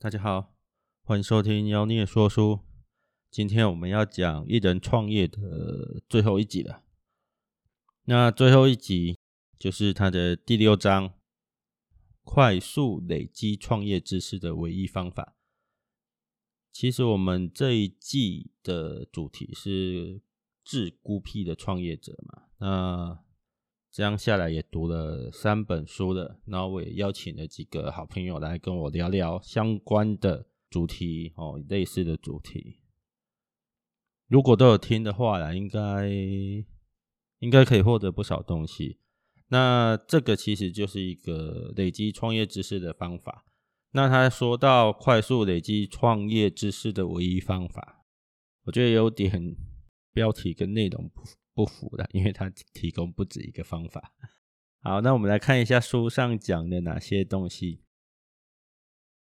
大家好，欢迎收听妖孽说书。今天我们要讲一人创业的最后一集了。那最后一集就是他的第六章：快速累积创业知识的唯一方法。其实我们这一季的主题是致孤僻的创业者嘛。那这样下来也读了三本书了，然后我也邀请了几个好朋友来跟我聊聊相关的主题哦，类似的主题。如果都有听的话啦，应该应该可以获得不少东西。那这个其实就是一个累积创业知识的方法。那他说到快速累积创业知识的唯一方法，我觉得有点标题跟内容不符。不服的，因为他提供不止一个方法。好，那我们来看一下书上讲的哪些东西。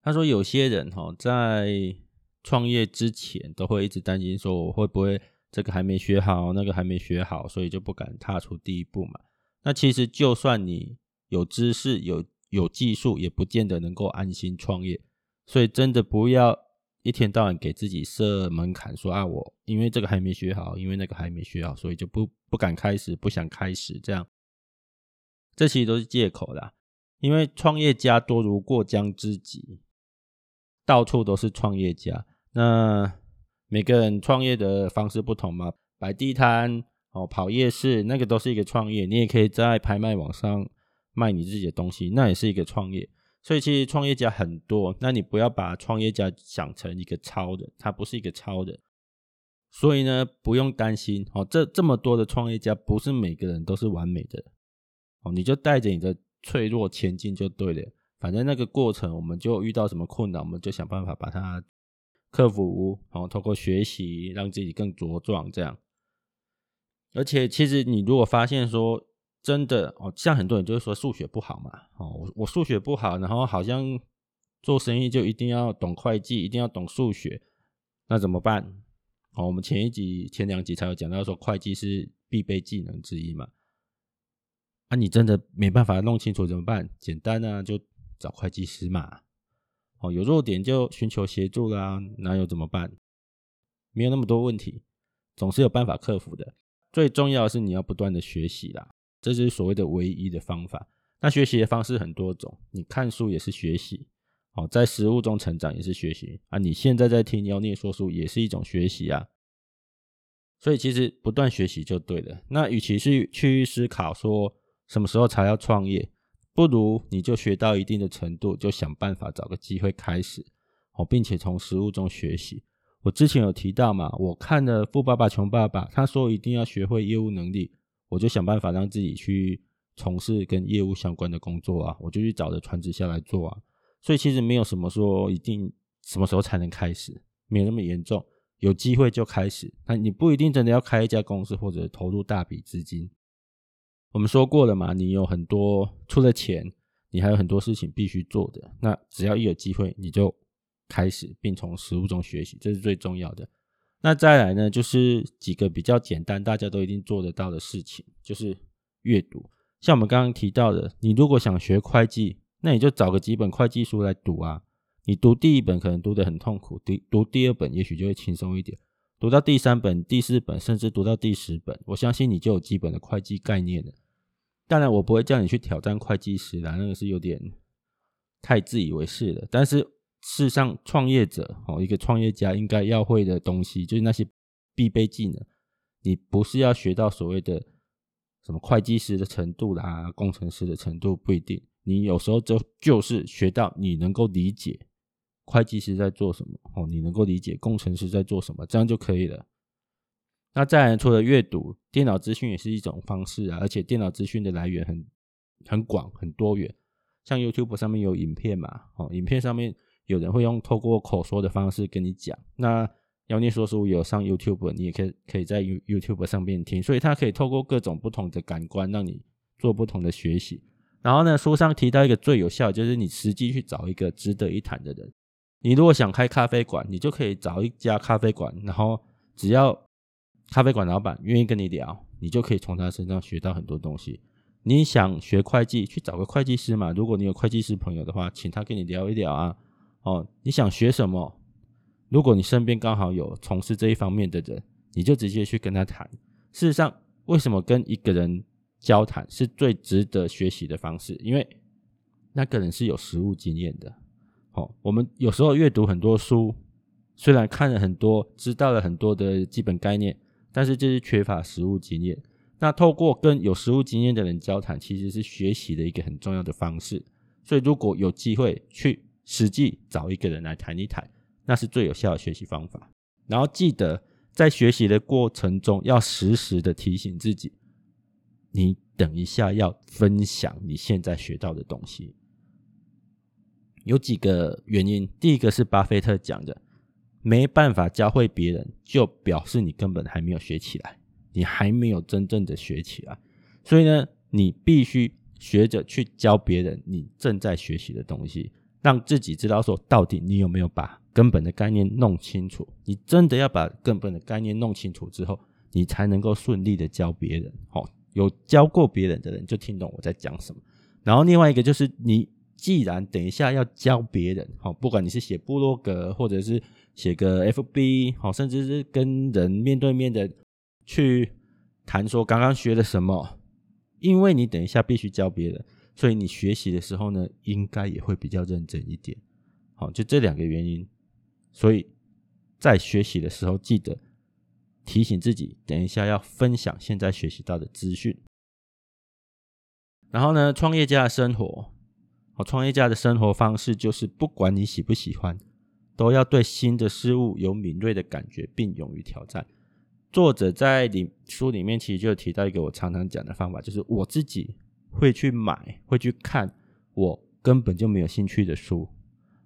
他说，有些人哈在创业之前都会一直担心说，我会不会这个还没学好，那个还没学好，所以就不敢踏出第一步嘛。那其实就算你有知识、有有技术，也不见得能够安心创业。所以真的不要。一天到晚给自己设门槛，说啊，我因为这个还没学好，因为那个还没学好，所以就不不敢开始，不想开始，这样，这其实都是借口啦。因为创业家多如过江之鲫，到处都是创业家。那每个人创业的方式不同嘛，摆地摊哦，跑夜市，那个都是一个创业。你也可以在拍卖网上卖你自己的东西，那也是一个创业。所以其实创业家很多，那你不要把创业家想成一个超人，他不是一个超人。所以呢，不用担心哦，这这么多的创业家，不是每个人都是完美的哦，你就带着你的脆弱前进就对了。反正那个过程，我们就遇到什么困难，我们就想办法把它克服，然后通过学习让自己更茁壮这样。而且其实你如果发现说，真的哦，像很多人就是说数学不好嘛，哦，我我数学不好，然后好像做生意就一定要懂会计，一定要懂数学，那怎么办？哦，我们前一集、前两集才有讲到说会计是必备技能之一嘛，啊，你真的没办法弄清楚怎么办？简单啊，就找会计师嘛，哦，有弱点就寻求协助啦，哪有怎么办？没有那么多问题，总是有办法克服的。最重要的是你要不断的学习啦。这就是所谓的唯一的方法。那学习的方式很多种，你看书也是学习，哦，在实物中成长也是学习啊。你现在在听妖孽说书也是一种学习啊。所以其实不断学习就对了。那与其是去思考说什么时候才要创业，不如你就学到一定的程度，就想办法找个机会开始，哦，并且从实物中学习。我之前有提到嘛，我看了《富爸爸穷爸爸》，他说一定要学会业务能力。我就想办法让自己去从事跟业务相关的工作啊，我就去找着传直销来做啊，所以其实没有什么说一定什么时候才能开始，没有那么严重，有机会就开始。那你不一定真的要开一家公司或者投入大笔资金。我们说过了嘛，你有很多出了钱，你还有很多事情必须做的。那只要一有机会，你就开始，并从实务中学习，这是最重要的。那再来呢，就是几个比较简单，大家都一定做得到的事情，就是阅读。像我们刚刚提到的，你如果想学会计，那你就找个几本会计书来读啊。你读第一本可能读得很痛苦，读读第二本也许就会轻松一点。读到第三本、第四本，甚至读到第十本，我相信你就有基本的会计概念了。当然，我不会叫你去挑战会计师啦，那个是有点太自以为是了。但是。事上，创业者哦，一个创业家应该要会的东西，就是那些必备技能。你不是要学到所谓的什么会计师的程度啦，工程师的程度不一定。你有时候就就是学到你能够理解会计师在做什么哦，你能够理解工程师在做什么，这样就可以了。那再来，除了阅读，电脑资讯也是一种方式啊，而且电脑资讯的来源很很广很多元，像 YouTube 上面有影片嘛，哦，影片上面。有人会用透过口说的方式跟你讲，那妖孽说书有上 YouTube，你也可以可以在 YouTube 上面听，所以它可以透过各种不同的感官让你做不同的学习。然后呢，书上提到一个最有效，就是你实际去找一个值得一谈的人。你如果想开咖啡馆，你就可以找一家咖啡馆，然后只要咖啡馆老板愿意跟你聊，你就可以从他身上学到很多东西。你想学会计，去找个会计师嘛。如果你有会计师朋友的话，请他跟你聊一聊啊。哦，你想学什么？如果你身边刚好有从事这一方面的人，你就直接去跟他谈。事实上，为什么跟一个人交谈是最值得学习的方式？因为那个人是有实务经验的。哦，我们有时候阅读很多书，虽然看了很多，知道了很多的基本概念，但是就是缺乏实务经验。那透过跟有实务经验的人交谈，其实是学习的一个很重要的方式。所以，如果有机会去实际找一个人来谈一谈，那是最有效的学习方法。然后记得在学习的过程中，要时时的提醒自己，你等一下要分享你现在学到的东西。有几个原因，第一个是巴菲特讲的，没办法教会别人，就表示你根本还没有学起来，你还没有真正的学起来。所以呢，你必须学着去教别人你正在学习的东西，让自己知道说到底你有没有把根本的概念弄清楚。你真的要把根本的概念弄清楚之后，你才能够顺利的教别人。好，有教过别人的人就听懂我在讲什么。然后另外一个就是你。既然等一下要教别人，好，不管你是写部落格，或者是写个 FB，好，甚至是跟人面对面的去谈说刚刚学了什么，因为你等一下必须教别人，所以你学习的时候呢，应该也会比较认真一点。好，就这两个原因，所以在学习的时候记得提醒自己，等一下要分享现在学习到的资讯。然后呢，创业家的生活。好，创业家的生活方式就是，不管你喜不喜欢，都要对新的事物有敏锐的感觉，并勇于挑战。作者在里书里面其实就提到一个我常常讲的方法，就是我自己会去买，会去看我根本就没有兴趣的书。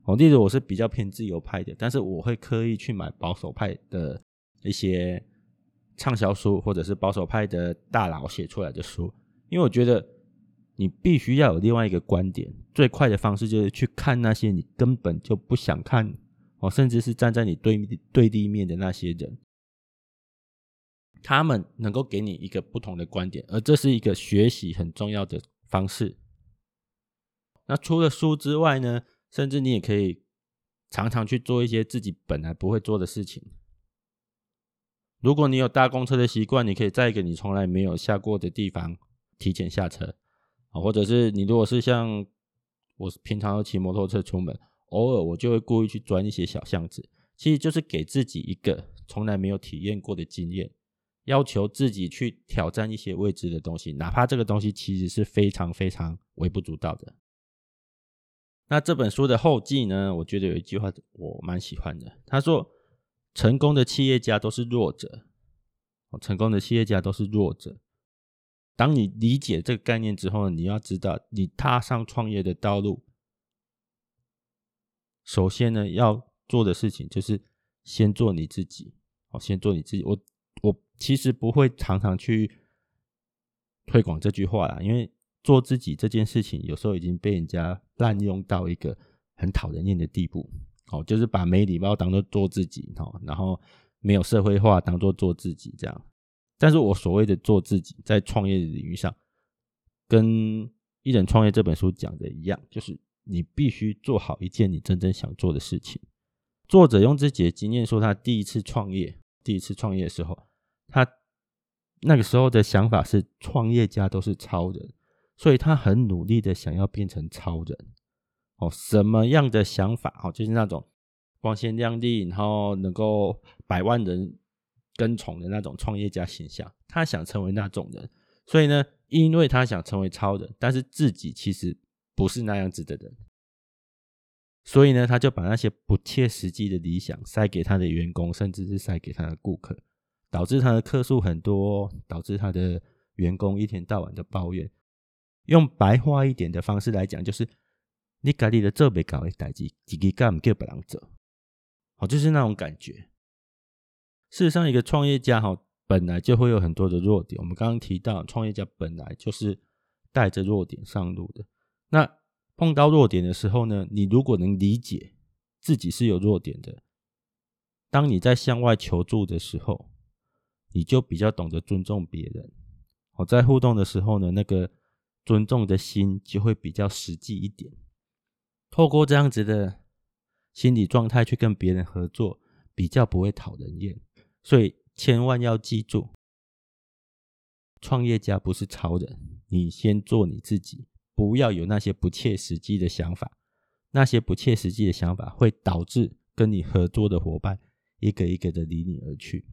哦，例如我是比较偏自由派的，但是我会刻意去买保守派的一些畅销书，或者是保守派的大佬写出来的书，因为我觉得。你必须要有另外一个观点，最快的方式就是去看那些你根本就不想看哦，甚至是站在你对对立面的那些人，他们能够给你一个不同的观点，而这是一个学习很重要的方式。那除了书之外呢，甚至你也可以常常去做一些自己本来不会做的事情。如果你有搭公车的习惯，你可以在一个你从来没有下过的地方提前下车啊。或者是你如果是像我平常要骑摩托车出门，偶尔我就会故意去钻一些小巷子，其实就是给自己一个从来没有体验过的经验，要求自己去挑战一些未知的东西，哪怕这个东西其实是非常非常微不足道的。那这本书的后记呢，我觉得有一句话我蛮喜欢的，他说：“成功的企业家都是弱者，成功的企业家都是弱者。”当你理解这个概念之后呢，你要知道，你踏上创业的道路，首先呢要做的事情就是先做你自己。哦，先做你自己。我我其实不会常常去推广这句话啦，因为做自己这件事情有时候已经被人家滥用到一个很讨人厌的地步。哦，就是把没礼貌当做做自己，哦，然后没有社会化当做做自己这样。但是我所谓的做自己，在创业领域上，跟《一人创业》这本书讲的一样，就是你必须做好一件你真正想做的事情。作者用自己的经验说，他第一次创业，第一次创业的时候，他那个时候的想法是，创业家都是超人，所以他很努力的想要变成超人。哦，什么样的想法？哦，就是那种光鲜亮丽，然后能够百万人。跟从的那种创业家形象，他想成为那种人，所以呢，因为他想成为超人，但是自己其实不是那样子的人，所以呢，他就把那些不切实际的理想塞给他的员工，甚至是塞给他的顾客，导致他的客数很多，导致他的员工一天到晚的抱怨。用白话一点的方式来讲，就是你家里的这辈搞的代志，自己干不叫别人做，好，就是那种感觉。事实上，一个创业家哈，本来就会有很多的弱点。我们刚刚提到，创业家本来就是带着弱点上路的。那碰到弱点的时候呢，你如果能理解自己是有弱点的，当你在向外求助的时候，你就比较懂得尊重别人。我在互动的时候呢，那个尊重的心就会比较实际一点。透过这样子的心理状态去跟别人合作，比较不会讨人厌。所以千万要记住，创业家不是超人，你先做你自己，不要有那些不切实际的想法。那些不切实际的想法会导致跟你合作的伙伴一个一个的离你而去。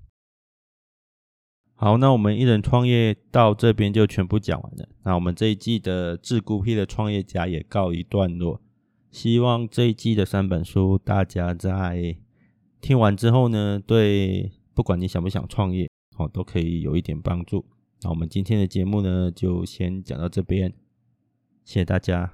好，那我们一人创业到这边就全部讲完了。那我们这一季的自孤僻的创业家也告一段落。希望这一季的三本书，大家在听完之后呢，对不管你想不想创业，哦，都可以有一点帮助。那我们今天的节目呢，就先讲到这边，谢谢大家。